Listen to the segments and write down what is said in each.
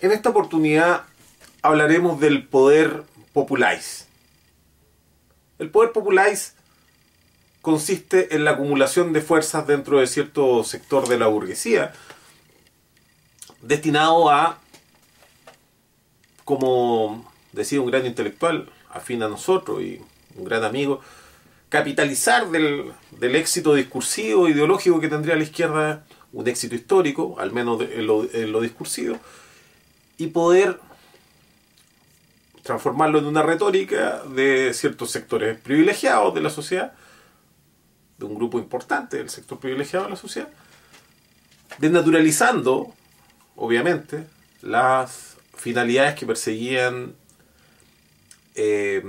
En esta oportunidad hablaremos del poder populáis. El poder populáis consiste en la acumulación de fuerzas dentro de cierto sector de la burguesía, destinado a, como decía un gran intelectual, afín a nosotros y un gran amigo, capitalizar del, éxito discursivo, ideológico que tendría la izquierda, un éxito histórico, al menos en lo, discursivo, y poder transformarlo en una retórica de ciertos sectores privilegiados de la sociedad, de un grupo importante del sector privilegiado de la sociedad, desnaturalizando, obviamente, las finalidades que perseguían eh,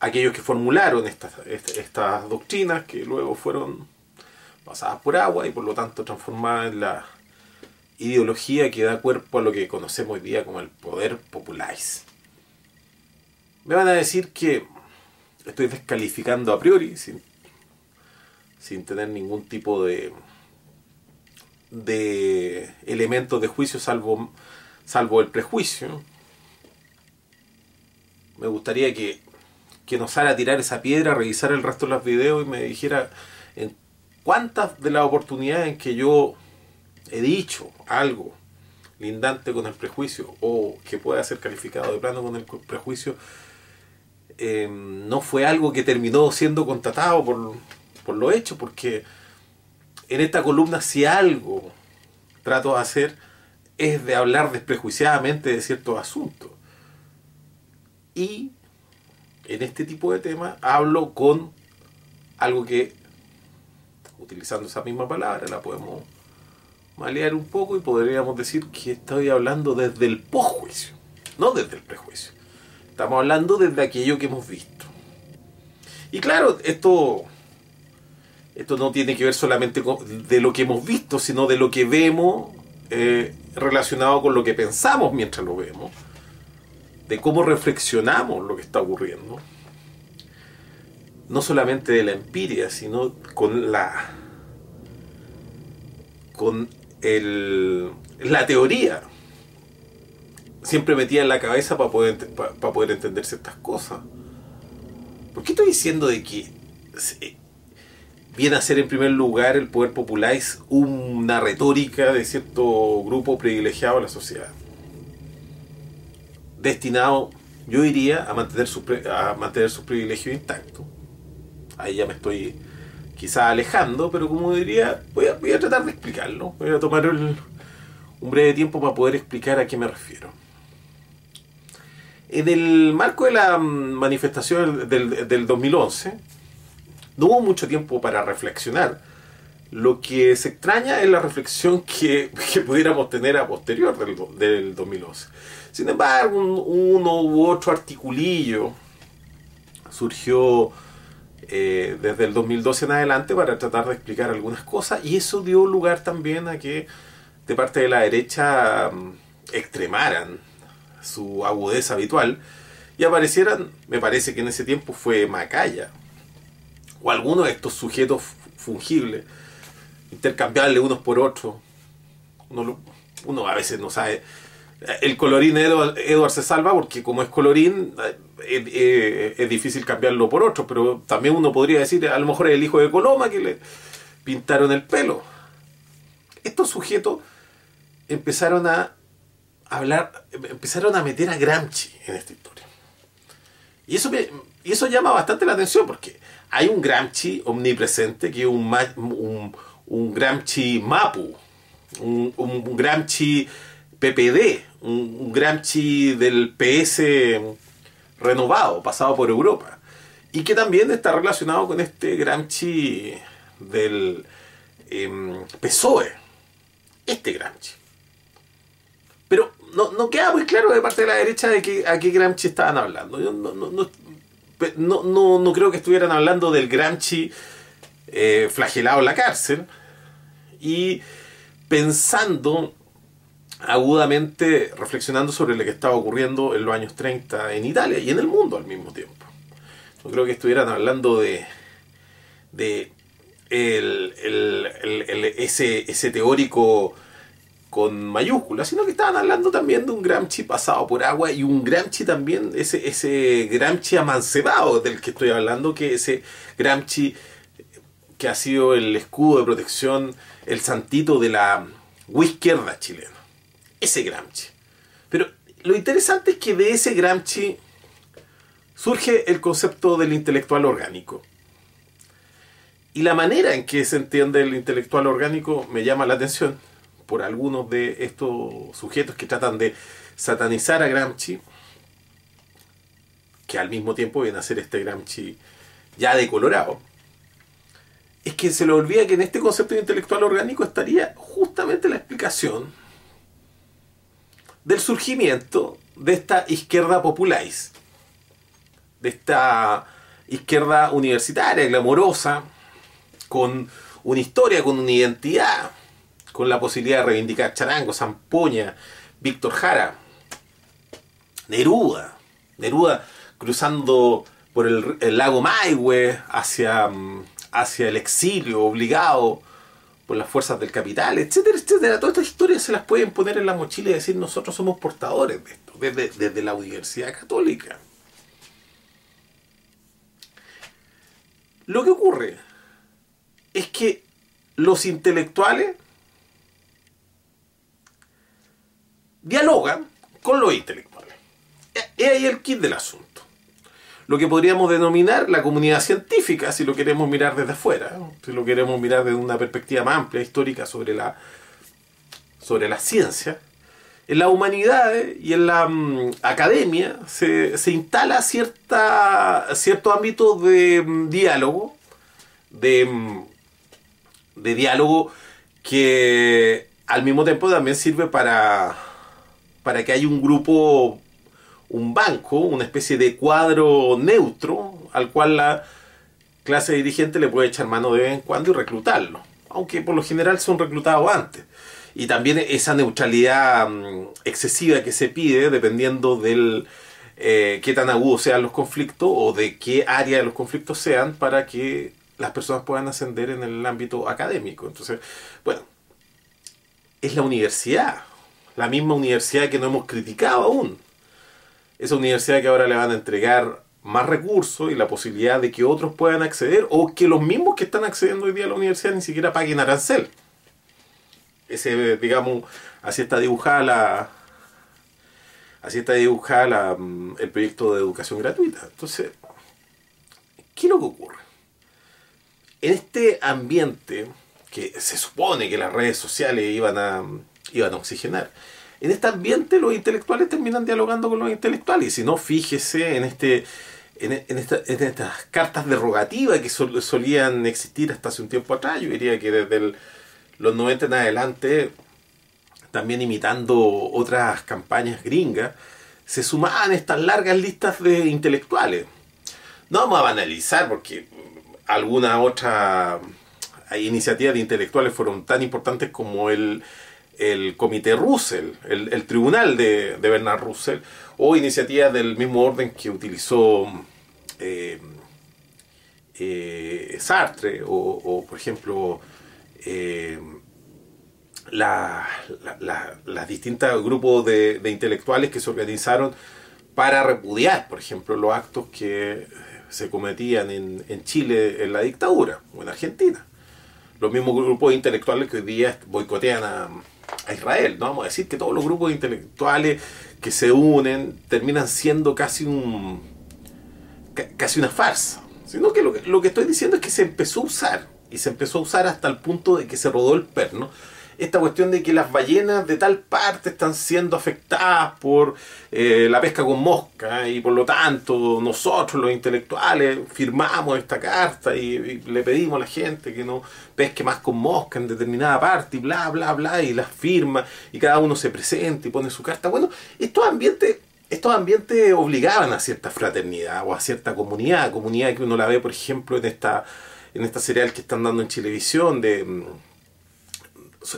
aquellos que formularon estas, estas doctrinas que luego fueron pasadas por agua y por lo tanto transformadas en la ideología que da cuerpo a lo que conocemos hoy día como el poder populáis. Me van a decir que estoy descalificando a priori, sin, sin tener ningún tipo de, de elementos de juicio salvo, salvo el prejuicio. Me gustaría que que nos haga tirar esa piedra, revisar el resto de los videos y me dijera en cuántas de las oportunidades en que yo he dicho algo lindante con el prejuicio o que pueda ser calificado de plano con el prejuicio, eh, no fue algo que terminó siendo contratado por, por lo hecho, porque en esta columna si algo trato de hacer es de hablar desprejuiciadamente de ciertos asuntos. Y en este tipo de temas hablo con algo que, utilizando esa misma palabra, la podemos malear un poco y podríamos decir que estoy hablando desde el posjuicio, no desde el prejuicio. Estamos hablando desde aquello que hemos visto. Y claro, esto, esto no tiene que ver solamente con, de lo que hemos visto, sino de lo que vemos eh, relacionado con lo que pensamos mientras lo vemos de cómo reflexionamos lo que está ocurriendo, no solamente de la empiria, sino con la con el, la teoría siempre metida en la cabeza para poder, para, poder entender ciertas cosas. ¿Por qué estoy diciendo de que viene a ser en primer lugar el poder popular es una retórica de cierto grupo privilegiado de la sociedad? destinado, yo diría, a mantener su, a mantener sus privilegios intactos. Ahí ya me estoy quizá alejando, pero como diría, voy a, voy a tratar de explicarlo. Voy a tomar un breve tiempo para poder explicar a qué me refiero. En el marco de la manifestación del, del 2011, no hubo mucho tiempo para reflexionar. Lo que se extraña es la reflexión que, pudiéramos tener a posterior del, del 2011. Sin embargo, uno u otro articulillo surgió eh, desde el 2012 en adelante para tratar de explicar algunas cosas y eso dio lugar también a que de parte de la derecha mm, extremaran su agudeza habitual y aparecieran, me parece que en ese tiempo fue Macaya o alguno de estos sujetos fungibles, intercambiables unos por otros. Uno, a veces no sabe el colorín Edward, se salva porque como es colorín es difícil cambiarlo por otro, pero también uno podría decir, a lo mejor es el hijo de Coloma que le pintaron el pelo. Estos sujetos empezaron a hablar, empezaron a meter a Gramsci en esta historia. Y eso, y eso llama bastante la atención porque hay un Gramsci omnipresente que es un, un, un Gramsci Mapu, un Gramsci PPD, un, Gramsci del PS renovado, pasado por Europa. Y que también está relacionado con este Gramsci del em, PSOE. Este Gramsci. Pero no, queda muy claro de parte de la derecha de que, a qué Gramsci estaban hablando. Yo no, creo que estuvieran hablando del Gramsci eh, flagelado en la cárcel. Y pensando agudamente reflexionando sobre lo que estaba ocurriendo en los años 30 en Italia y en el mundo al mismo tiempo. No creo que estuvieran hablando de, de ese, ese teórico con mayúsculas, sino que estaban hablando también de un Gramsci pasado por agua y un Gramsci también, ese, ese Gramsci amancebado del que estoy hablando, que ese Gramsci que ha sido el escudo de protección, el santito de la izquierda chilena. Ese Gramsci. Pero lo interesante es que de ese Gramsci surge el concepto del intelectual orgánico. Y la manera en que se entiende el intelectual orgánico me llama la atención por algunos de estos sujetos que tratan de satanizar a Gramsci, que al mismo tiempo viene a ser este Gramsci ya decolorado, es que se le olvida que en este concepto de intelectual orgánico estaría justamente la explicación del surgimiento de esta izquierda populáis, de esta izquierda universitaria, glamorosa, con una historia, con una identidad, con la posibilidad de reivindicar Charango, Zampoña, Víctor Jara, Neruda, Neruda cruzando por el, lago Maihue hacia, mm, hacia el exilio, obligado por las fuerzas del capital, etcétera, etcétera. Todas estas historias se las pueden poner en la mochila y decir nosotros somos portadores de esto, desde, la Universidad Católica. Lo que ocurre es que los intelectuales dialogan con los intelectuales. Es ahí el kit del asunto. Lo que podríamos denominar la comunidad científica, si lo queremos mirar desde afuera, si lo queremos mirar desde una perspectiva más amplia, histórica, sobre la, sobre la ciencia. En la humanidad y en la mm, academia se, instala cierta, cierto ámbito de mm, diálogo, de, mm, de diálogo que al mismo tiempo también sirve para para que haya un grupo, un banco, una especie de cuadro neutro al cual la clase dirigente le puede echar mano de vez en cuando y reclutarlo, aunque por lo general son reclutados antes. Y también esa neutralidad mm, excesiva que se pide dependiendo del eh, qué tan agudos sean los conflictos o de qué área de los conflictos sean para que las personas puedan ascender en el ámbito académico. Entonces, bueno, es la universidad la misma universidad que no hemos criticado aún. Esa universidad que ahora le van a entregar más recursos y la posibilidad de que otros puedan acceder o que los mismos que están accediendo hoy día a la universidad ni siquiera paguen arancel. Ese, digamos, así está dibujada la, así está dibujada mm, el proyecto de educación gratuita. Entonces, ¿qué es lo que ocurre? En este ambiente que se supone que las redes sociales iban a, iban a oxigenar. En este ambiente los intelectuales terminan dialogando con los intelectuales. Y si no, fíjese en este en, estas cartas derogativas que solían existir hasta hace un tiempo atrás. Yo diría que desde los 90 en adelante, también imitando otras campañas gringas, se sumaban estas largas listas de intelectuales. No vamos a banalizar porque alguna otra iniciativas de intelectuales fueron tan importantes como el, el Comité Russell, el, tribunal de, Bernard Russell, o iniciativas del mismo orden que utilizó eh, eh, Sartre, o, por ejemplo eh, las distintos grupos de, intelectuales que se organizaron para repudiar, por ejemplo, los actos que se cometían en, en Chile en la dictadura o en Argentina. Los mismos grupos intelectuales que hoy día boicotean a, a Israel. No vamos a decir que todos los grupos intelectuales que se unen terminan siendo casi un casi una farsa. Sino que lo, que lo que estoy diciendo es que se empezó a usar y se empezó a usar hasta el punto de que se rodó el perno esta cuestión de que las ballenas de tal parte están siendo afectadas por eh, la pesca con mosca y por lo tanto nosotros los intelectuales firmamos esta carta y, le pedimos a la gente que no pesque más con mosca en determinada parte y bla bla bla y las firma y cada uno se presenta y pone su carta. Bueno, estos ambientes estos ambientes obligaban a cierta fraternidad o a cierta comunidad, comunidad que uno la ve, por ejemplo, en esta, en esta serial que están dando en televisión de mm,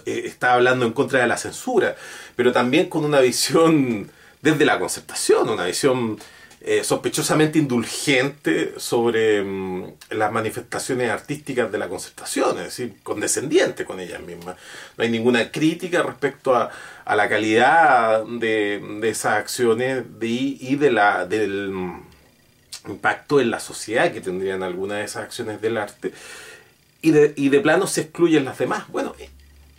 está hablando en contra de la censura, pero también con una visión desde la concertación, una visión eh, sospechosamente indulgente sobre mm, las manifestaciones artísticas de la concertación, es decir, condescendiente con ellas mismas. No hay ninguna crítica respecto a, la calidad de, esas acciones y del mm, impacto en la sociedad que tendrían algunas de esas acciones del arte. Y de, y de plano se excluyen las demás. Bueno, eh,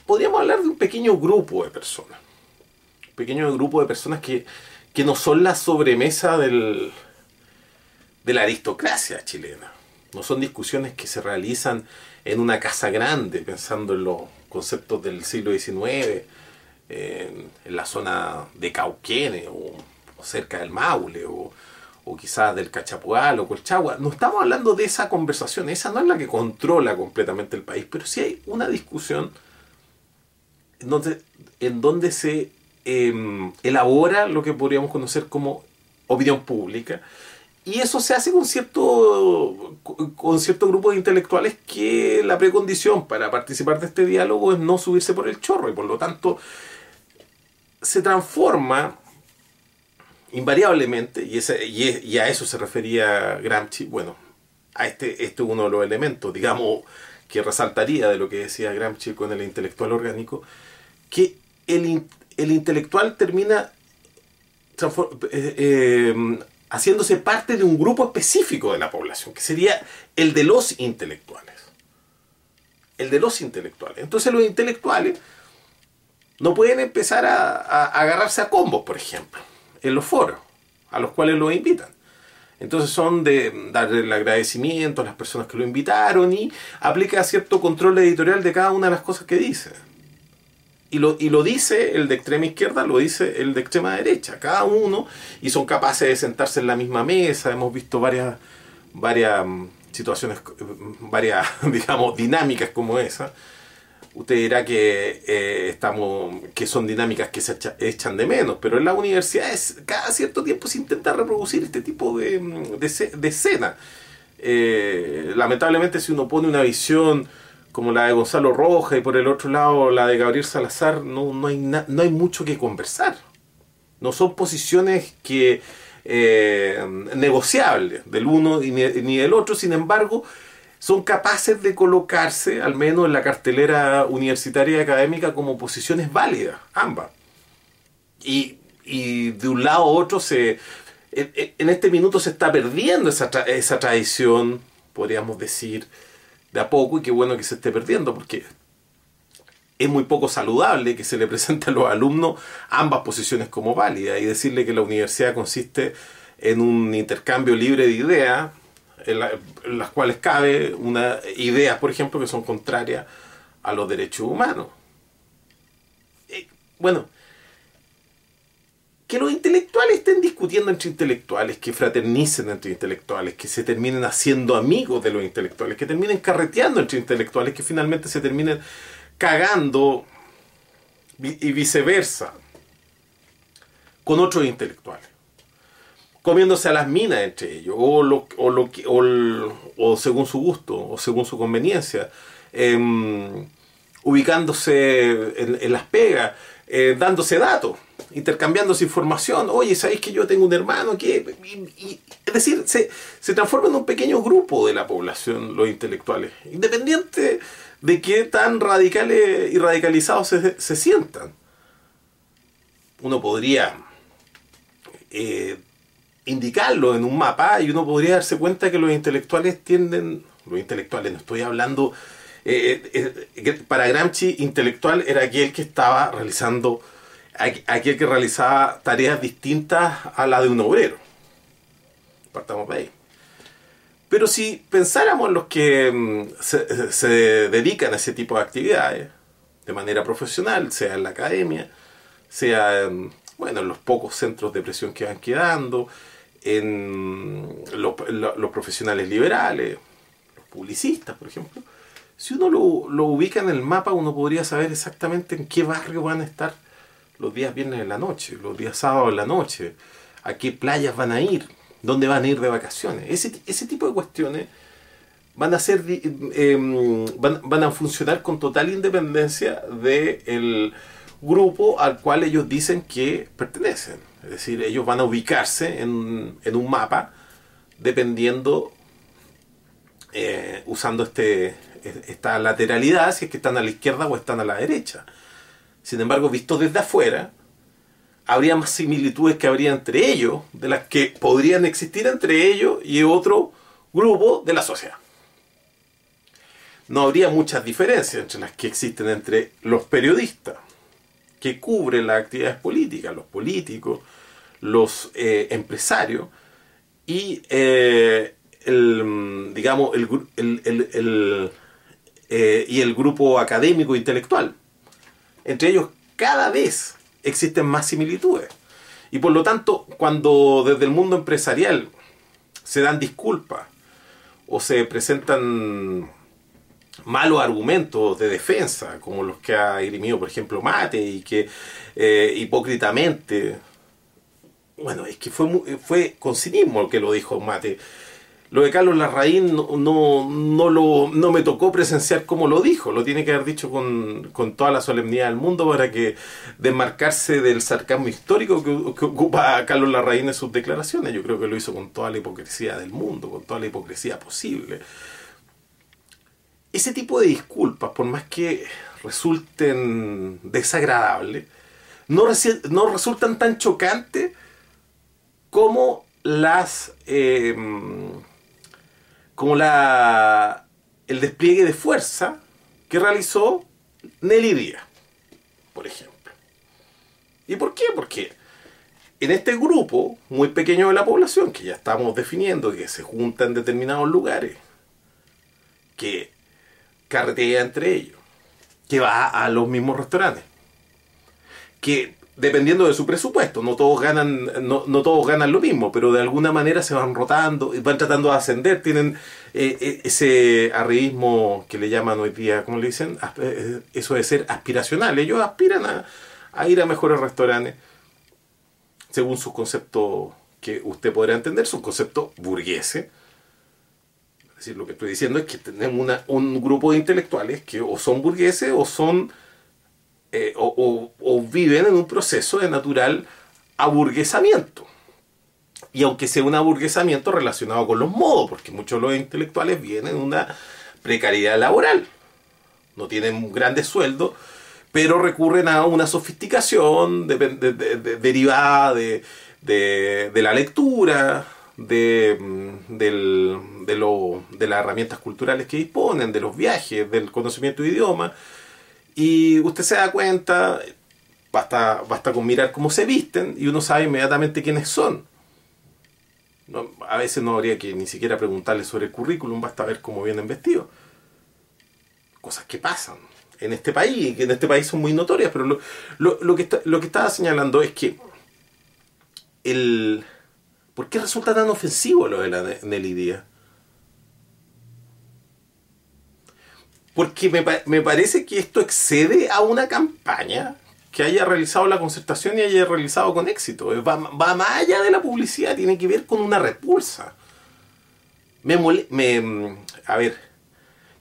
podríamos hablar de un pequeño grupo de personas. Un pequeño grupo de personas que que no son la sobremesa del, de la aristocracia chilena. No son discusiones que se realizan en una casa grande, pensando en los conceptos del siglo XIX, en, la zona de Cauquene o, cerca del Maule o, o quizás del Cachapual o Colchagua. No estamos hablando de esa conversación, esa no es la que controla completamente el país, pero sí hay una discusión en donde se Em, elabora lo que podríamos conocer como opinión pública. Y eso se hace con cierto, con cierto grupo de intelectuales que la precondición para participar de este diálogo es no subirse por el chorro y por lo tanto se transforma invariablemente, y, a eso se refería Gramsci, bueno, a este, este es uno de los elementos, digamos, que resaltaría de lo que decía Gramsci con el intelectual orgánico, que el, el intelectual termina eh, eh, haciéndose parte de un grupo específico de la población, que sería el de los intelectuales. El de los intelectuales. Entonces los intelectuales no pueden empezar a, agarrarse a combos, por ejemplo, en los foros, a los cuales los invitan. Entonces son de darle el agradecimiento a las personas que lo invitaron y aplica cierto control editorial de cada una de las cosas que dice. Y lo, y lo dice el de extrema izquierda, lo dice el de extrema derecha, cada uno, y son capaces de sentarse en la misma mesa. Hemos visto varias, varias mm, situaciones, mm, varias, digamos, dinámicas como esa. Usted dirá que eh, estamos, que son dinámicas que se echan de menos, pero en las universidades cada cierto tiempo se intenta reproducir este tipo de, mm, de, escena. Eh, lamentablemente si uno pone una visión como la de Gonzalo Roja y por el otro lado la de Gabriel Salazar, no, no, hay, no hay mucho que conversar. No son posiciones que eh, negociables del uno ni, del otro, sin embargo, son capaces de colocarse, al menos en la cartelera universitaria y académica, como posiciones válidas, ambas. Y, y de un lado a otro se... En, este minuto se está perdiendo esa, esa tradición, podríamos decir, de a poco y qué bueno que se esté perdiendo porque es muy poco saludable que se le presente a los alumnos ambas posiciones como válidas y decirle que la universidad consiste en un intercambio libre de ideas en, las cuales cabe una ideas, por ejemplo, que son contrarias a los derechos humanos. Eh, bueno, que los intelectuales estén discutiendo entre intelectuales, que fraternicen entre intelectuales, que se terminen haciendo amigos de los intelectuales, que terminen carreteando entre intelectuales, que finalmente se terminen cagando y viceversa con otros intelectuales, comiéndose a las minas entre ellos, o, lo, o, lo, o, según su gusto, o según su conveniencia, em, ubicándose en, las pegas, eh, dándose datos intercambiándose información. Oye, ¿sabéis que yo tengo un hermano que... es decir, se, se transforma en un pequeño grupo de la población, los intelectuales, independiente de qué tan radicales y radicalizados se, se sientan. Uno podría eh, indicarlo en un mapa y uno podría darse cuenta que los intelectuales tienden, los intelectuales, no estoy hablando, eh, eh, para Gramsci intelectual era aquel que estaba realizando aquel que realizaba tareas distintas a las de un obrero. Partamos de ahí. Pero si pensáramos en los que mm, se, dedican a ese tipo de actividades de manera profesional, sea en la academia, sea en, bueno, en los pocos centros de presión que van quedando, en los, profesionales liberales, los publicistas, por ejemplo, si uno lo, lo ubica en el mapa, uno podría saber exactamente en qué barrio van a estar los días viernes en la noche, los días sábados en la noche, a qué playas van a ir, dónde van a ir de vacaciones. Ese, ese tipo de cuestiones van a ser em, van, a funcionar con total independencia de grupo al cual ellos dicen que pertenecen. Es decir, ellos van a ubicarse en, en un mapa dependiendo, eh, usando este, esta lateralidad, si es que están a la izquierda o están a la derecha. Sin embargo, visto desde afuera, habría más similitudes que habría entre ellos, de las que podrían existir entre ellos y otro grupo de la sociedad. No habría muchas diferencias entre las que existen entre los periodistas que cubren las actividades políticas, los políticos, los eh, empresarios y eh, el, digamos, el, eh, y el grupo académico intelectual. Entre ellos cada vez existen más similitudes. Y por lo tanto, cuando desde el mundo empresarial se dan disculpas o se presentan malos argumentos de defensa, como los que ha irimido, por ejemplo, Mate, y que eh, hipócritamente, bueno, es que fue, fue con cinismo que lo dijo Mate, lo de Carlos Larraín no, no, lo, no me tocó presenciar como lo dijo, lo tiene que haber dicho con, toda la solemnidad del mundo para que desmarcarse del sarcasmo histórico que, ocupa Carlos Larraín en sus declaraciones. Yo creo que lo hizo con toda la hipocresía del mundo, con toda la hipocresía posible. Ese tipo de disculpas, por más que resulten desagradables, no, no resultan tan chocantes como las... Eh, como la, el despliegue de fuerza que realizó Nelly Díaz, por ejemplo. ¿Y por qué? Porque en este grupo muy pequeño de la población, que ya estamos definiendo, que se junta en determinados lugares, que carretea entre ellos, que va a los mismos restaurantes, que dependiendo de su presupuesto. No todos ganan, no, todos ganan lo mismo, pero de alguna manera se van rotando, van tratando de ascender, tienen eh, eh, ese arribismo que le llaman hoy día, ¿cómo le dicen? Eh, eso de ser aspiracional. Ellos aspiran a, a ir a mejores restaurantes según sus conceptos que usted podrá entender, sus conceptos burgueses. Es decir, lo que estoy diciendo es que tenemos una, un grupo de intelectuales que o son burgueses o son eh, o, viven en un proceso de natural aburguesamiento. Y aunque sea un aburguesamiento relacionado con los modos, porque muchos de los intelectuales vienen de una precariedad laboral, no tienen grandes sueldos, pero recurren a una sofisticación derivada de, la lectura, de, mm, de las herramientas culturales que disponen, de los viajes, del conocimiento de idioma, y usted se da cuenta, basta, basta con mirar cómo se visten y uno sabe inmediatamente quiénes son. a veces no habría que ni siquiera preguntarles sobre el currículum, basta ver cómo vienen vestidos. Cosas que pasan en este país, que en este país son muy notorias, pero lo, lo, que, lo que estaba señalando es que el... ¿Por qué resulta tan ofensivo lo de la Nelly Díaz? Porque me, parece que esto excede a una campaña que haya realizado la concertación y haya realizado con éxito. Va, más allá de la publicidad, tiene que ver con una repulsa. Me, me a ver,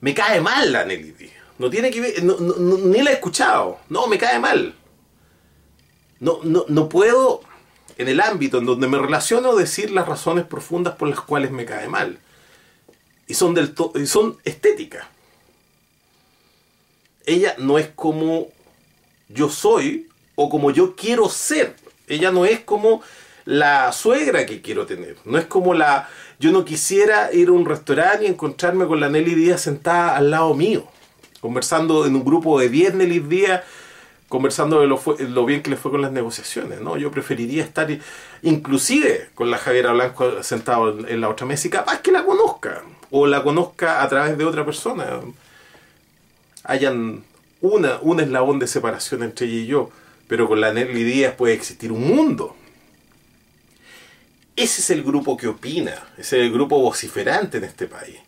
me cae mal la Nelly No tiene que ver, ni la he escuchado. No, me cae mal. No, no, no puedo, en el ámbito en donde me relaciono, decir las razones profundas por las cuales me cae mal. Y son, del y son estéticas ella no es como yo soy o como yo quiero ser. Ella no es como la suegra que quiero tener. No es como la... Yo no quisiera ir a un restaurante y encontrarme con la Nelly Díaz sentada al lado mío, conversando en un grupo de 10 Nelly Díaz, conversando de lo, bien que le fue con las negociaciones. ¿no? Yo preferiría estar inclusive con la Javiera Blanco sentado en la otra mesa y capaz que la conozca, o la conozca a través de otra persona hayan una, un eslabón de separación entre ella y yo, pero con la Nelly Díaz puede existir un mundo. Ese es el grupo que opina, ese es el grupo vociferante en este país.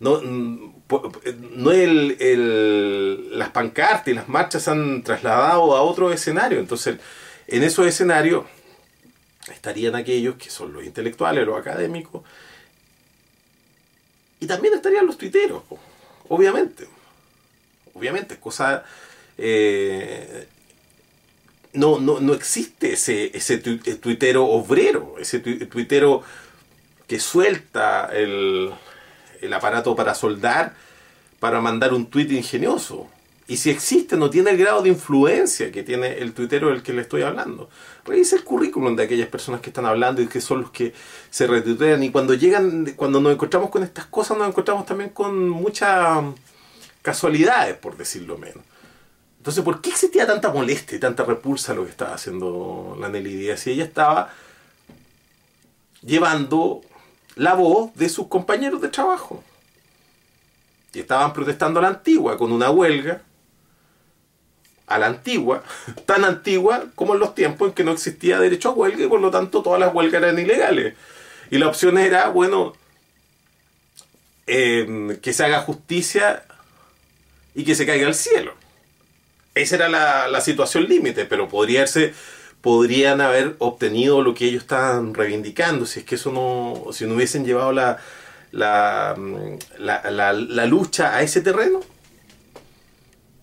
No, no el, el, las pancartas y las marchas han trasladado a otro escenario. Entonces, en esos escenarios estarían aquellos que son los intelectuales, los académicos, y también estarían los tuiteros, obviamente obviamente, cosa... Eh, no, no, no existe ese, ese tuitero obrero, ese tuitero que suelta el, el aparato para soldar, para mandar un tuit ingenioso. Y si existe, no tiene el grado de influencia que tiene el tuitero del que le estoy hablando. Revisa el currículum de aquellas personas que están hablando y que son los que se retuitean. Y cuando llegan, cuando nos encontramos con estas cosas, nos encontramos también con muchas casualidades, por decirlo menos. Entonces, ¿por qué existía tanta molestia y tanta repulsa lo que estaba haciendo la Nelly Díaz? Si ella estaba llevando la voz de sus compañeros de trabajo. Y estaban protestando a la antigua con una huelga, a la antigua, tan antigua como en los tiempos en que no existía derecho a huelga y por lo tanto todas las huelgas eran ilegales. Y la opción era, bueno, em, que se haga justicia y que se caiga al cielo. Esa era la, situación límite, pero podría ser podrían haber obtenido lo que ellos estaban reivindicando, si es que eso no, si no hubiesen llevado la, la, la, lucha a ese terreno.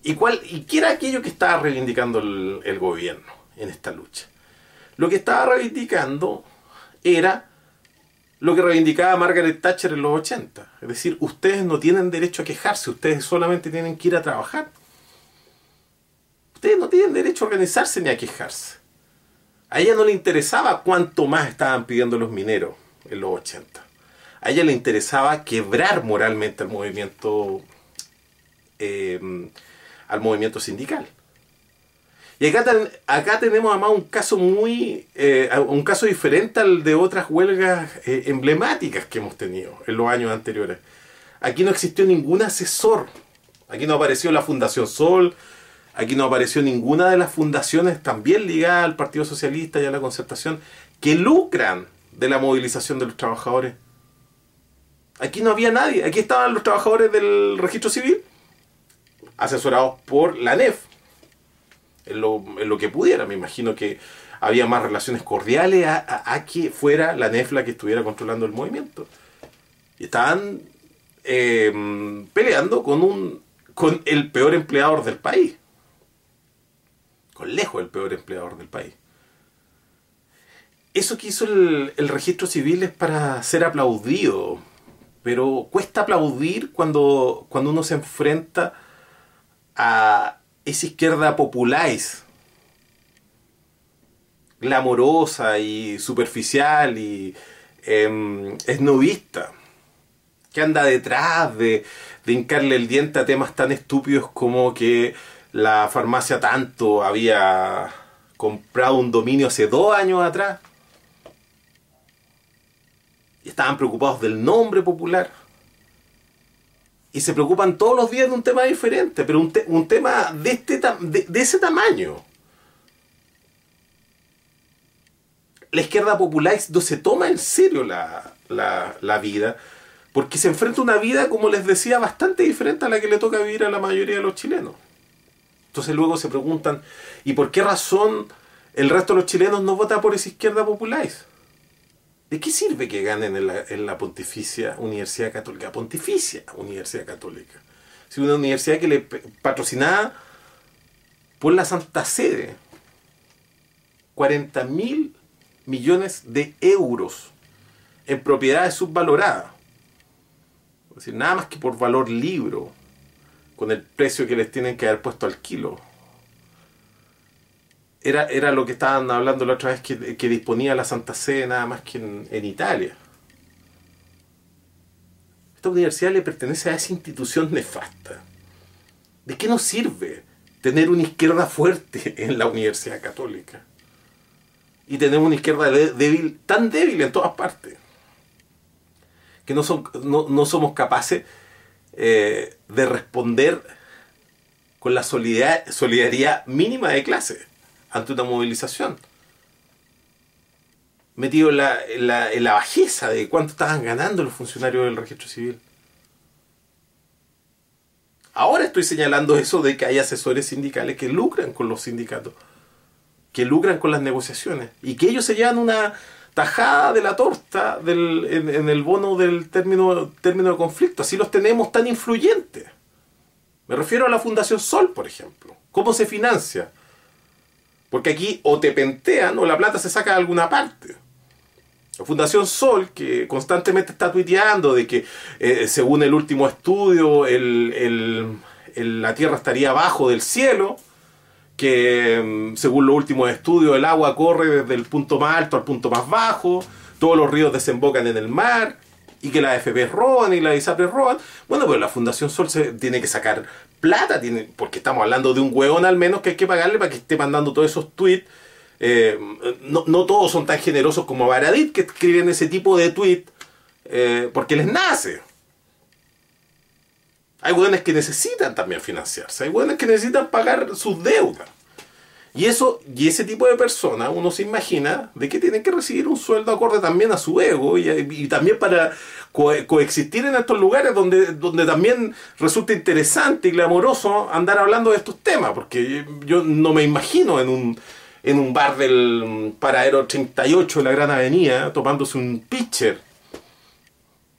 ¿Y, cuál, ¿Y qué era aquello que estaba reivindicando el gobierno en esta lucha? Lo que estaba reivindicando era lo que reivindicaba Margaret Thatcher en los 80. Es decir, ustedes no tienen derecho a quejarse, ustedes solamente tienen que ir a trabajar. Ustedes no tienen derecho a organizarse ni a quejarse. A ella no le interesaba cuánto más estaban pidiendo los mineros en los 80. A ella le interesaba quebrar moralmente al movimiento, eh, al movimiento sindical. Y acá, tenemos además un caso muy, eh, un caso diferente al de otras huelgas eh, emblemáticas que hemos tenido en los años anteriores. Aquí no existió ningún asesor. Aquí no apareció la Fundación Sol, Aquí no apareció ninguna de las fundaciones también ligadas al Partido Socialista y a la concertación que lucran de la movilización de los trabajadores. Aquí no había nadie. Aquí estaban los trabajadores del registro civil, asesorados por la NEF, en lo, que pudiera. Me imagino que había más relaciones cordiales a, que fuera la NEF la que estuviera controlando el movimiento. Y estaban eh, peleando con, un, con el peor empleador del país con lejos el peor empleador del país. Eso que hizo el, registro civil es para ser aplaudido, pero cuesta aplaudir cuando, cuando uno se enfrenta a esa izquierda populáis, glamorosa y superficial y eh, esnovista, que anda detrás de, de hincarle el diente a temas tan estúpidos como que la farmacia tanto había comprado un dominio hace dos años atrás. Y estaban preocupados del nombre popular. Y se preocupan todos los días de un tema diferente, pero un, tema de, este de, ese tamaño. La izquierda popular no se toma en serio la, la vida, porque se enfrenta a una vida, como les decía, bastante diferente a la que le toca vivir a la mayoría de los chilenos. Entonces luego se preguntan, ¿y por qué razón el resto de los chilenos no vota por esa izquierda popular? ¿De qué sirve que ganen en la, Pontificia Universidad Católica? Pontificia Universidad Católica. Si una universidad que le patrocinada por la Santa Sede. 40 mil millones de euros en propiedades subvaloradas. Es decir, nada más que por valor libro, con el precio que les tienen que haber puesto al kilo. Era, era lo que estaban hablando la otra vez que, disponía la Santa Sede nada más que en, Italia. Esta universidad le pertenece a esa institución nefasta. ¿De qué nos sirve tener una izquierda fuerte en la Universidad Católica? Y tener una izquierda débil, tan débil en todas partes, que no, son, no somos capaces eh, de responder con la solidaridad, mínima de clase ante una movilización. Metido en la, en la, bajeza de cuánto estaban ganando los funcionarios del registro civil. Ahora estoy señalando eso de que hay asesores sindicales que lucran con los sindicatos, que lucran con las negociaciones y que ellos se llevan una, tajada de la torta del, en, el bono del término, término de conflicto. Así los tenemos tan influyentes. Me refiero a la Fundación Sol, por ejemplo. ¿Cómo se financia? Porque aquí o te pentean o la plata se saca de alguna parte. La Fundación Sol, que constantemente está tuiteando de que eh, según el último estudio la Tierra estaría abajo del cielo, que mm, según los últimos estudios el agua corre desde el punto más alto al punto más bajo, todos los ríos desembocan en el mar, y que la FP roban y la ISAPRE roban. Bueno, pues la Fundación Sol se tiene que sacar plata, tiene, porque estamos hablando de un hueón al menos que hay que pagarle para que esté mandando todos esos tweets. Eh, no, todos son tan generosos como Baradit que escriben ese tipo de tweets eh, porque les nace. Hay hueones que necesitan también financiarse, hay hueones que necesitan pagar sus deudas. Y eso, y ese tipo de personas, uno se imagina de que tienen que recibir un sueldo acorde también a su ego y, también para coexistir en estos lugares donde, donde también resulta interesante y glamoroso andar hablando de estos temas, porque yo no me imagino en un, en un bar del Paradero 38 de la Gran Avenida tomándose un pitcher,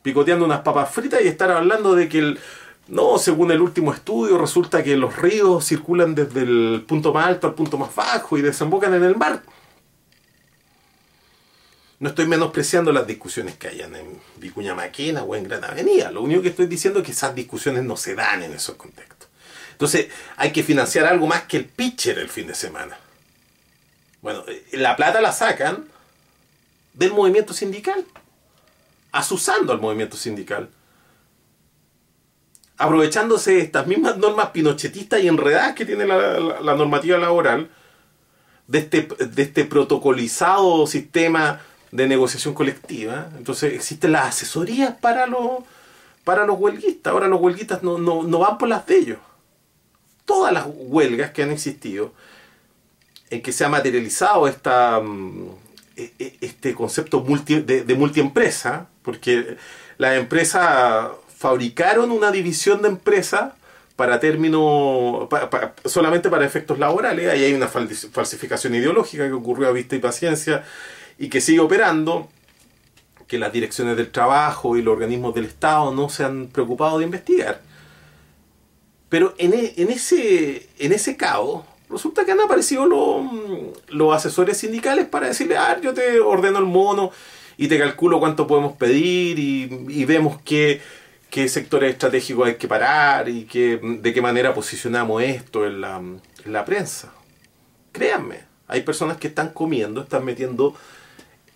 picoteando unas papas fritas y estar hablando de que el no, según el último estudio, resulta que los ríos circulan desde el punto más alto al punto más bajo y desembocan en el mar. No estoy menospreciando las discusiones que hayan en Vicuña Maquena o en Gran Avenida. Lo único que estoy diciendo es que esas discusiones no se dan en esos contextos. Entonces, hay que financiar algo más que el pitcher el fin de semana. Bueno, eh, la plata la sacan del movimiento sindical, asusando al movimiento sindical aprovechándose de estas mismas normas pinochetistas y enredadas que tiene la, normativa laboral, de este, de este protocolizado sistema de negociación colectiva. Entonces existen las asesorías para los, para los huelguistas. Ahora los huelguistas no, van por las de ellos. Todas las huelgas que han existido, en que se ha materializado esta, mm, e, e, este concepto de, de multiempresa, porque la empresa fabricaron una división de empresa para término, solamente para efectos laborales. Ahí hay una falsificación ideológica que ocurrió a vista y paciencia y que sigue operando, que las direcciones del trabajo y los organismos del Estado no se han preocupado de investigar. Pero en, e, ese, en ese caos, resulta que han aparecido los, asesores sindicales para decirle, ah, yo te ordeno el mono y te calculo cuánto podemos pedir y vemos que qué sectores estratégicos hay que parar y qué, de qué manera posicionamos esto en la, en la prensa. Créanme, hay personas que están comiendo, están metiendo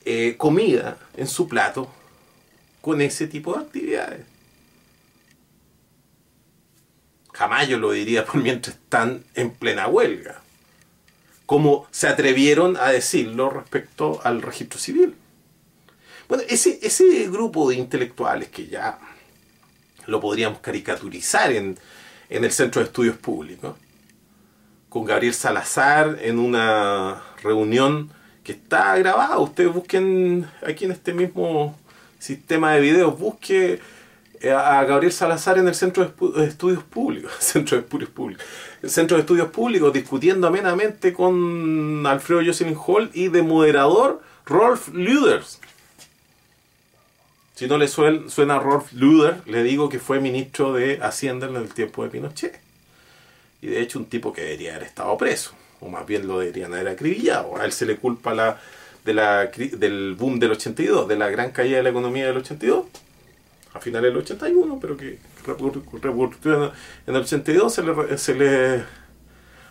eh, comida en su plato con ese tipo de actividades. Jamás yo lo diría por mientras están en plena huelga. Como se atrevieron a decirlo respecto al registro civil. Bueno, ese, ese grupo de intelectuales que ya lo podríamos caricaturizar en, el Centro de Estudios Públicos, con Gabriel Salazar en una reunión que está grabada. Ustedes busquen aquí en este mismo sistema de videos, busque a Gabriel Salazar en el Centro de Estudios Públicos, Centro de Estudios Públicos, el Centro de Estudios Públicos, discutiendo amenamente con Alfredo Jocelyn Hall y de moderador Rolf Luders. Si no le suena, Rolf Luder, le digo que fue ministro de Hacienda en el tiempo de Pinochet. Y de hecho un tipo que debería haber estado preso, o más bien lo deberían haber acribillado. A él se le culpa la, de la, del boom del 82, de la gran caída de la economía del 82, a finales del 81, pero que revolución en el 82 se le, se le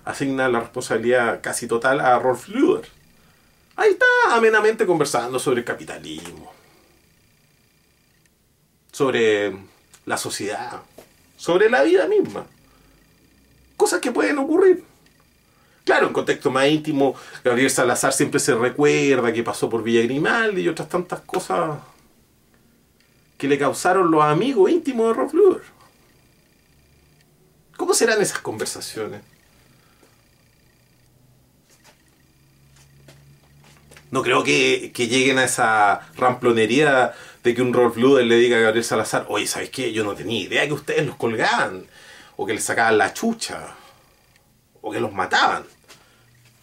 asigna la responsabilidad casi total a Rolf Luder. Ahí está amenamente conversando sobre el capitalismo sobre la sociedad, sobre la vida misma. Cosas que pueden ocurrir. Claro, en contexto más íntimo, Gabriel Salazar siempre se recuerda que pasó por Villa Grimaldi y otras tantas cosas que le causaron los amigos íntimos de Luder. ¿Cómo serán esas conversaciones? No creo que, que lleguen a esa ramplonería de que un Rolf Luder le diga a Gabriel Salazar, oye, ¿sabes qué? Yo no tenía idea que ustedes los colgaban, o que les sacaban la chucha, o que los mataban.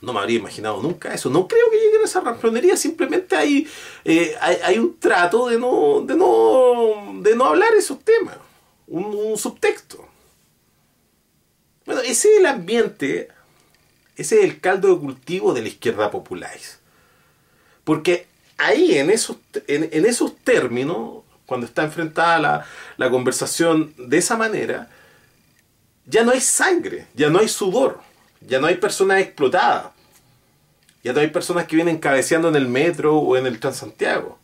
No me habría imaginado nunca eso. No creo que lleguen a esa ramplonería, simplemente hay, eh, hay, un trato de no, de, no, de no hablar esos temas, un, subtexto. Bueno, ese es el ambiente Ese es el caldo de cultivo de la izquierda popular. Porque ahí, en esos, en, esos términos, cuando está enfrentada la, conversación de esa manera, ya no hay sangre, ya no hay sudor, ya no hay personas explotadas, ya no hay personas que vienen cabeceando en el metro o en el Transantiago.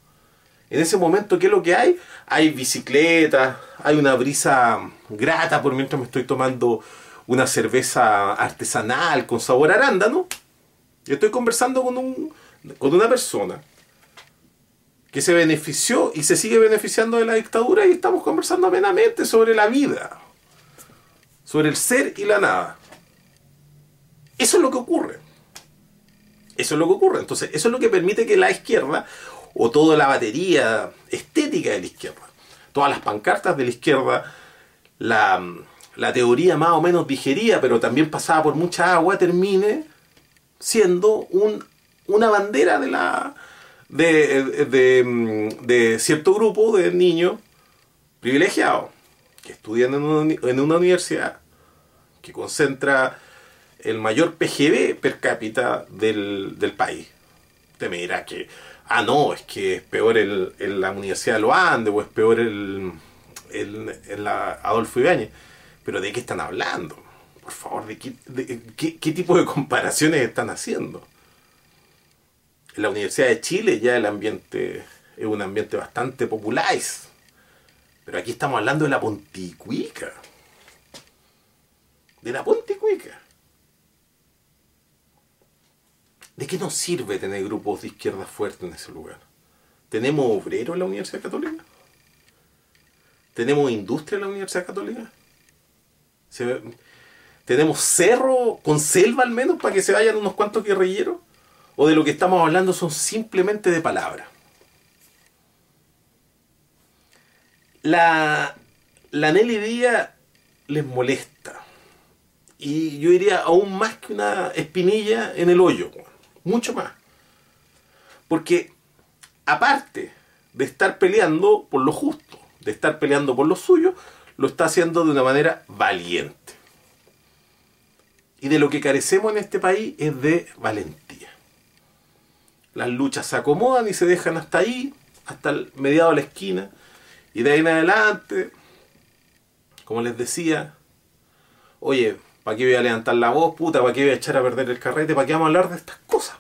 En ese momento, ¿qué es lo que hay? Hay bicicletas, hay una brisa grata por mientras me estoy tomando una cerveza artesanal con sabor arándano. Y estoy conversando con, un, con una persona que se benefició y se sigue beneficiando de la dictadura y estamos conversando amenamente sobre la vida, sobre el ser y la nada. Eso es lo que ocurre. Eso es lo que ocurre. Entonces, eso es lo que permite que la izquierda, o toda la batería estética de la izquierda, todas las pancartas de la izquierda, la, teoría más o menos digerida, pero también pasada por mucha agua, termine siendo un, una bandera de la de, de, cierto grupo de niños privilegiados que estudian en una, en una universidad que concentra el mayor PGB per cápita del, país. Usted me dirá que, ah, no, es que es peor el, la Universidad de los Andes o es peor el, en la Adolfo Ibáñez. Pero ¿de qué están hablando? Por favor, ¿de qué, qué, tipo de comparaciones están haciendo? En la Universidad de Chile ya el ambiente es un ambiente bastante popular. Pero aquí estamos hablando de la Ponticuica. De la Ponticuica. ¿De qué nos sirve tener grupos de izquierda fuertes en ese lugar? ¿Tenemos obreros en la Universidad Católica? ¿Tenemos industria en la Universidad Católica? ¿Tenemos cerro con selva al menos para que se vayan unos cuantos guerrilleros? ¿O de lo que estamos hablando son simplemente de palabras? La, la Nelly Díaz les molesta. Y yo diría aún más que una espinilla en el hoyo mucho más. Porque aparte de estar peleando por lo justo, de estar peleando por lo suyo, lo está haciendo de una manera valiente. Y de lo que carecemos en este país es de valentía. Las luchas se acomodan y se dejan hasta ahí, hasta el mediado de la esquina. Y de ahí en adelante, como les decía, oye, ¿Para qué voy a levantar la voz, puta? ¿Para qué voy a echar a perder el carrete? ¿Para qué vamos a hablar de estas cosas?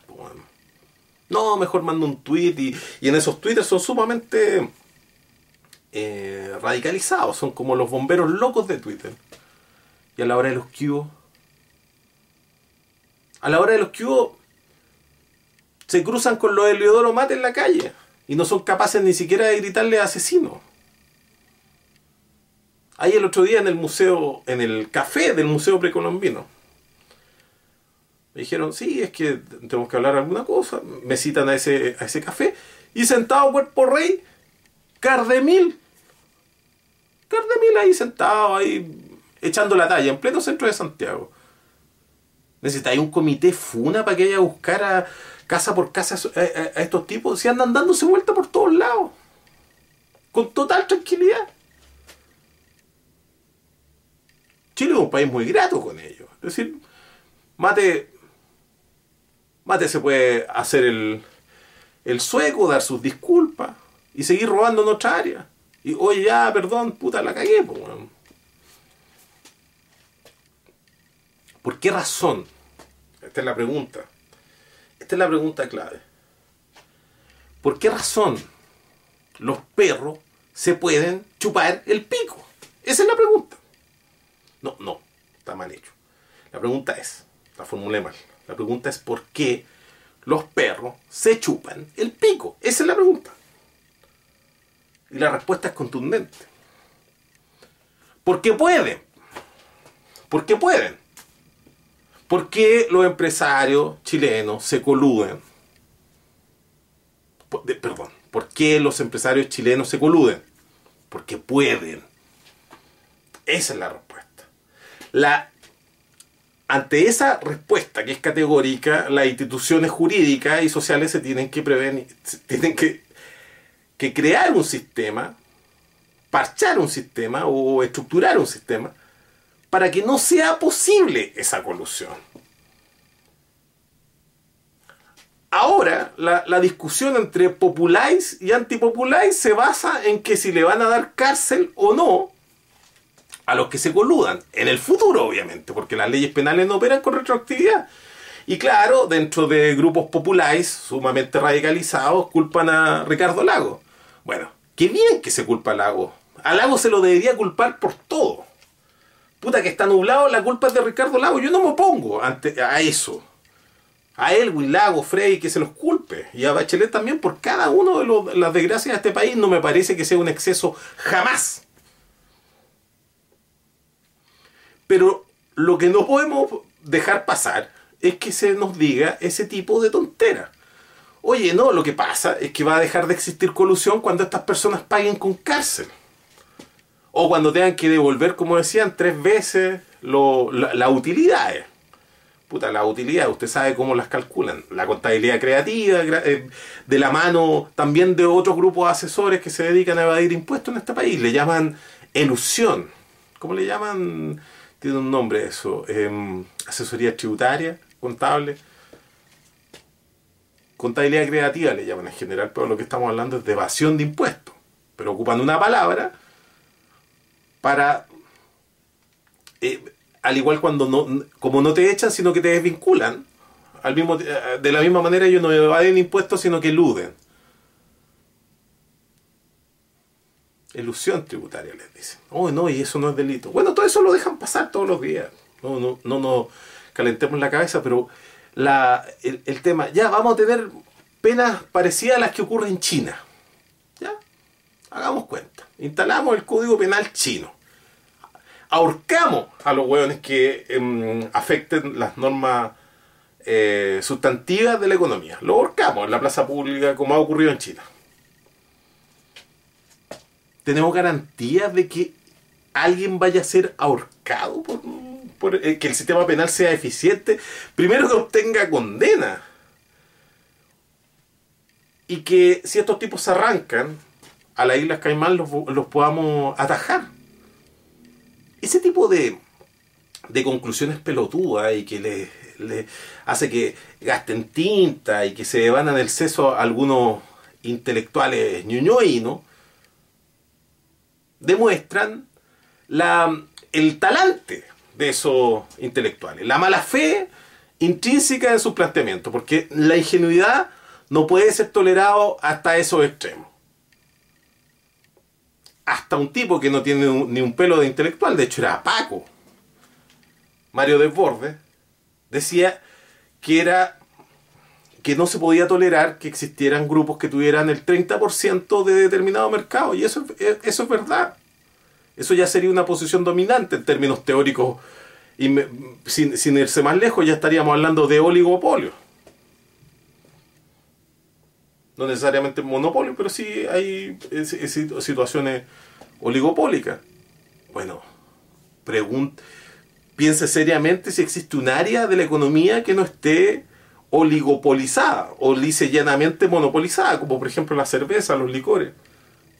No, mejor mando un tweet y, en esos tweets son sumamente eh, radicalizados. Son como los bomberos locos de Twitter. Y a la hora de los cubos. A la hora de los cubos se cruzan con los Heliodoro Mate en la calle y no son capaces ni siquiera de gritarle asesino. Ahí el otro día en el museo, en el café del Museo Precolombino. Me dijeron, sí, es que tenemos que hablar alguna cosa. Me citan a ese, a ese café. Y sentado cuerpo rey, Cardemil. Cardemil ahí sentado, ahí echando la talla, en pleno centro de Santiago. Necesitáis un comité FUNA para que vaya a buscar a casa por casa a, a estos tipos. Si andan dándose vuelta por todos lados. Con total tranquilidad. Chile es un país muy grato con ellos. Es decir, Mate, Mate se puede hacer el, el sueco, dar sus disculpas y seguir robando otra área. Y oye, ya, perdón, puta, la cagué. ¿Por qué razón? Esta es la pregunta. Es la pregunta clave. ¿Por qué razón los perros se pueden chupar el pico? Esa es la pregunta. No, no, está mal hecho. La pregunta es, la formulé mal. La pregunta es por qué los perros se chupan el pico. Esa es la pregunta. Y la respuesta es contundente. Porque pueden. Porque pueden. Porque los empresarios chilenos se coluden. Perdón. ¿Por qué los empresarios chilenos se coluden? Porque pueden. Esa es la respuesta. La, ante esa respuesta que es categórica, las instituciones jurídicas y sociales se tienen que prevenir, tienen que, que crear un sistema, parchar un sistema o estructurar un sistema para que no sea posible esa colusión. ahora la, la discusión entre populáis y antipopuláis se basa en que si le van a dar cárcel o no a los que se coludan, en el futuro obviamente, porque las leyes penales no operan con retroactividad. Y claro, dentro de grupos populares sumamente radicalizados, culpan a Ricardo Lago. Bueno, qué bien que se culpa a Lago. A Lago se lo debería culpar por todo. Puta que está nublado, la culpa es de Ricardo Lago. Yo no me opongo ante, a eso. A Elwin, Lago, Frey, que se los culpe. Y a Bachelet también por cada uno de los, las desgracias de este país. No me parece que sea un exceso jamás. Pero lo que no podemos dejar pasar es que se nos diga ese tipo de tontera. Oye, no, lo que pasa es que va a dejar de existir colusión cuando estas personas paguen con cárcel. O cuando tengan que devolver, como decían, tres veces las la, utilidades. Puta, las utilidades, usted sabe cómo las calculan. La contabilidad creativa, eh, de la mano también de otros grupos de asesores que se dedican a evadir impuestos en este país. Le llaman elusión. ¿Cómo le llaman? Tiene un nombre eso. Em, asesoría tributaria contable. Contabilidad creativa le llaman en general, pero lo que estamos hablando es de evasión de impuestos. Pero ocupan una palabra para, eh, al igual cuando no, como no te echan, sino que te desvinculan, al mismo, eh, de la misma manera ellos no evaden impuestos, sino que eluden. Elusión tributaria les dicen. Oh, no, y eso no es delito. Bueno, todo eso lo dejan pasar todos los días. No, no, no, no calentemos la cabeza, pero la, el, tema, ya vamos a tener penas parecidas a las que ocurren en China. Hagamos cuenta. Instalamos el código penal chino. Ahorcamos a los hueones que em, afecten las normas eh, sustantivas de la economía. Lo ahorcamos en la plaza pública como ha ocurrido en China. ¿Tenemos garantías de que alguien vaya a ser ahorcado por eh, que el sistema penal sea eficiente, primero que obtenga condena. Y que si estos tipos se arrancan a las Islas Caimán los, podamos atajar. Ese tipo de, de conclusiones pelotudas y que le, le, hace que gasten tinta y que se van en el seso algunos intelectuales ñoñoínos, demuestran la, el talante de esos intelectuales. La mala fe intrínseca en sus planteamientos, porque la ingenuidad no puede ser tolerado hasta esos extremos. Hasta un tipo que no tiene ni un pelo de intelectual, de hecho era Paco, Mario Desbordes, decía que era que no se podía tolerar que existieran grupos que tuvieran el 30% de determinado mercado. Y eso, eso es verdad. Eso ya sería una posición dominante en términos teóricos. Y sin, irse más lejos, ya estaríamos hablando de oligopolio. No necesariamente monopolio, pero sí hay situaciones oligopólicas. Bueno, piense seriamente si existe un área de la economía que no esté oligopolizada o lice llanamente monopolizada, como por ejemplo la cerveza, los licores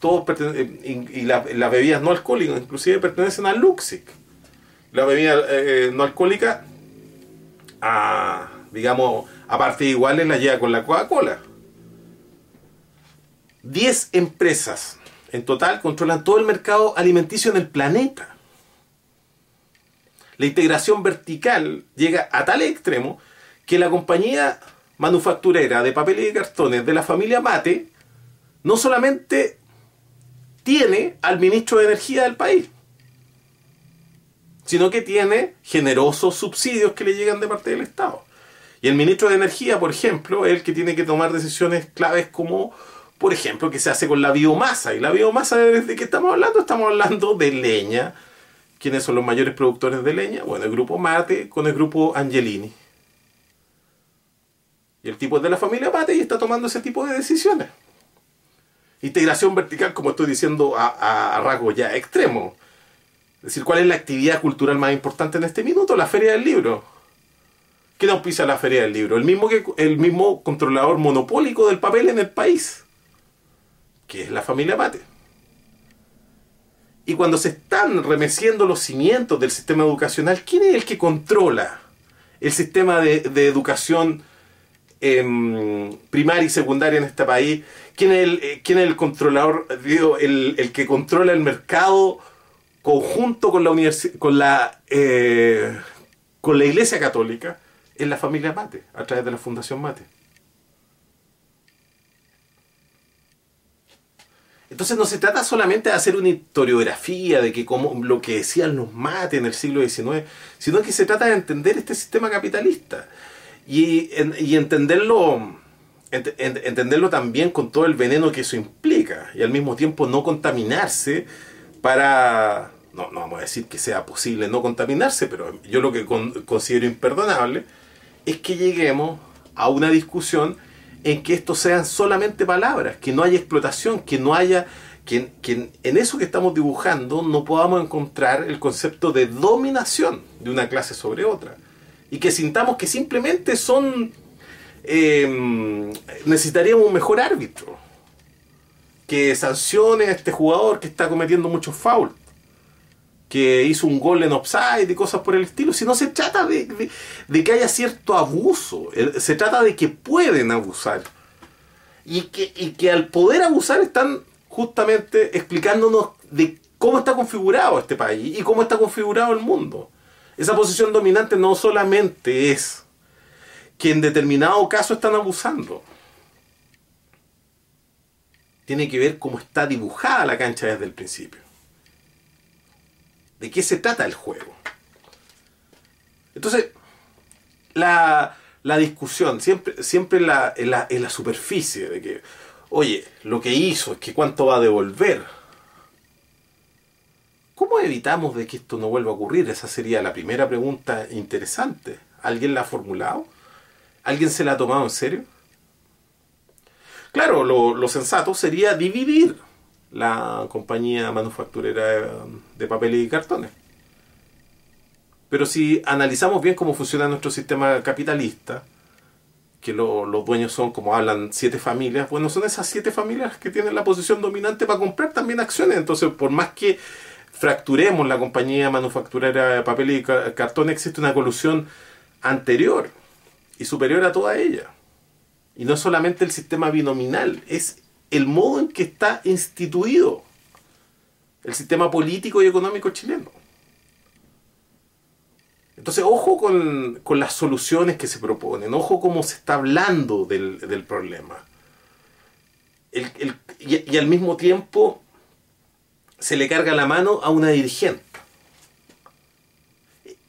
todos eh, y, las bebidas no alcohólicas inclusive pertenecen a Luxic. La bebida eh, no alcohólica, a, digamos, a partes iguales la lleva con la Coca-Cola. 10 empresas en total controlan todo el mercado alimenticio en el planeta. La integración vertical llega a tal extremo que la compañía manufacturera de papel y cartones de la familia Mate no solamente tiene al ministro de Energía del país, sino que tiene generosos subsidios que le llegan de parte del Estado. Y el ministro de Energía, por ejemplo, es el que tiene que tomar decisiones claves como, por ejemplo, que se hace con la biomasa. Y la biomasa, ¿de qué estamos hablando? Estamos hablando de leña. ¿Quiénes son los mayores productores de leña? Bueno, el grupo Mate con el grupo Angelini. Y el tipo es de la familia Mate y está tomando ese tipo de decisiones. Integración vertical, como estoy diciendo, a, a rasgos ya extremos. Es decir, ¿cuál es la actividad cultural más importante en este minuto? La Feria del Libro. ¿Quién auspicia la Feria del Libro? El mismo, el mismo controlador monopólico del papel en el país, que es la familia Mate. Y cuando se están remeciendo los cimientos del sistema educacional, ¿quién es el que controla el sistema de, educación em, primaria y secundaria en este país? ¿Quién es el, eh, quién es el controlador, el, el que controla el mercado conjunto con la con la eh, con la Iglesia Católica? Es la familia Mate, a través de la Fundación Mate. Entonces no se trata solamente de hacer una historiografía de que como lo que decían los mates en el siglo XIX, sino que se trata de entender este sistema capitalista y, entenderlo, ent, entenderlo también con todo el veneno que eso implica y al mismo tiempo no contaminarse para... No, no vamos a decir que sea posible no contaminarse, pero yo lo que con, considero imperdonable es que lleguemos a una discusión en que esto sean solamente palabras, que no haya explotación, que no haya, que, en eso que estamos dibujando no podamos encontrar el concepto de dominación de una clase sobre otra. Y que sintamos que simplemente son, eh, necesitaríamos un mejor árbitro, que sancione a este jugador que está cometiendo muchos fouls que hizo un gol en offside y cosas por el estilo, si no se trata de, que haya cierto abuso, se trata de que pueden abusar. Y que, y que al poder abusar están justamente explicándonos de cómo está configurado este país y cómo está configurado el mundo. Esa posición dominante no solamente es que en determinado caso están abusando. Tiene que ver cómo está dibujada la cancha desde el principio. ¿De qué se trata el juego? Entonces, la, la discusión, siempre, siempre en, la, en, la, en la superficie de que, oye, lo que hizo es que cuánto va a devolver. ¿Cómo evitamos de que esto no vuelva a ocurrir? Esa sería la primera pregunta interesante. ¿Alguien la ha formulado? ¿Alguien se la ha tomado en serio? Claro, lo, lo sensato sería dividir la compañía manufacturera de, de papel y cartones. Pero si analizamos bien cómo funciona nuestro sistema capitalista, que lo, los dueños son, como hablan, siete familias, bueno, son esas siete familias que tienen la posición dominante para comprar también acciones. Entonces, por más que fracturemos la compañía manufacturera de papel y cartón, existe una colusión anterior y superior a toda ella. Y no solamente el sistema binominal, es el modo en que está instituido el sistema político y económico chileno. Entonces, ojo con, con las soluciones que se proponen, ojo cómo se está hablando del, del problema. El, y, y, al mismo tiempo se le carga la mano a una dirigente.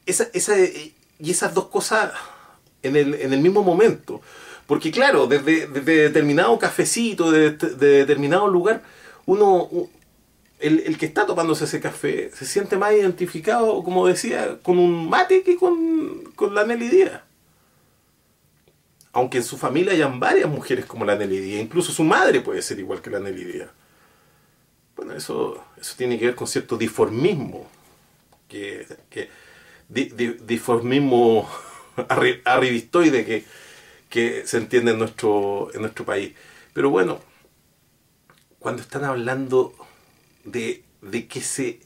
Esa, esa, y esas dos cosas en el, en el mismo momento. Porque claro, desde, desde determinado cafecito, de, de, determinado lugar, uno, el, el, que está tomándose ese café se siente más identificado, como decía, con un mate que con, con la Nelly Díaz. Aunque en su familia hayan varias mujeres como la Nelly Díaz, incluso su madre puede ser igual que la Nelly Díaz. Bueno, eso, eso tiene que ver con cierto diformismo, que, que di, di, diformismo arribistoide que que se entiende en nuestro, en nuestro país. Pero bueno, cuando están hablando de, de que se...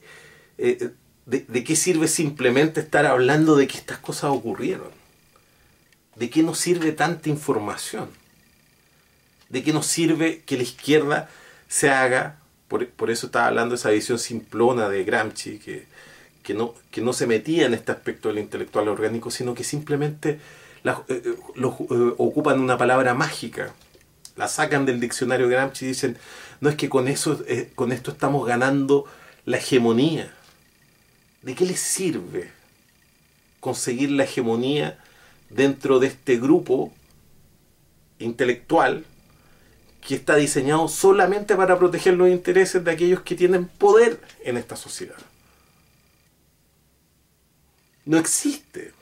Eh, de, de, qué sirve simplemente estar hablando de que estas cosas ocurrieron? ¿De qué nos sirve tanta información? ¿De qué nos sirve que la izquierda se haga? Por, por eso estaba hablando de esa visión simplona de Gramsci, que, que, no, que no se metía en este aspecto del intelectual orgánico, sino que simplemente la, eh, lo, eh, ocupan una palabra mágica, la sacan del diccionario Gramsci y dicen, no es que con, eso, eh, con esto estamos ganando la hegemonía. ¿De qué les sirve conseguir la hegemonía dentro de este grupo intelectual que está diseñado solamente para proteger los intereses de aquellos que tienen poder en esta sociedad? No existe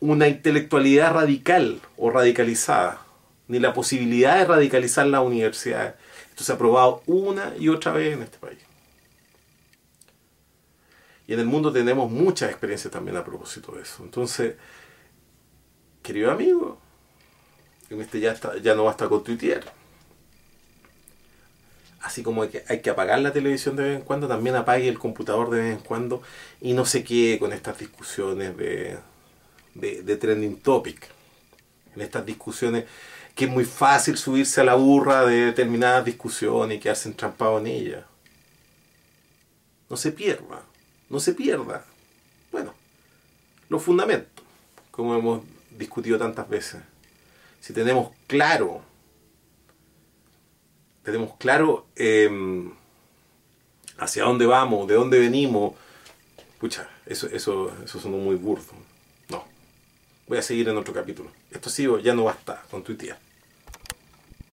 una intelectualidad radical o radicalizada, ni la posibilidad de radicalizar la universidad. Esto se ha probado una y otra vez en este país. Y en el mundo tenemos muchas experiencias también a propósito de eso. Entonces, querido amigo, en este ya, ya no basta con tuitear. Así como hay que, hay que apagar la televisión de vez en cuando, también apague el computador de vez en cuando y no se quede con estas discusiones de, de, trending topic, en estas discusiones, que es muy fácil subirse a la burra de determinadas discusiones y quedarse entrampado en ellas. No se pierda, no se pierda. Bueno, los fundamentos, como hemos discutido tantas veces. Si tenemos claro, tenemos claro em, hacia dónde vamos, de dónde venimos, pucha, eso, eso, eso sonó muy burdo. Voy a seguir en otro capítulo. Esto sí, ya no basta con tu tía.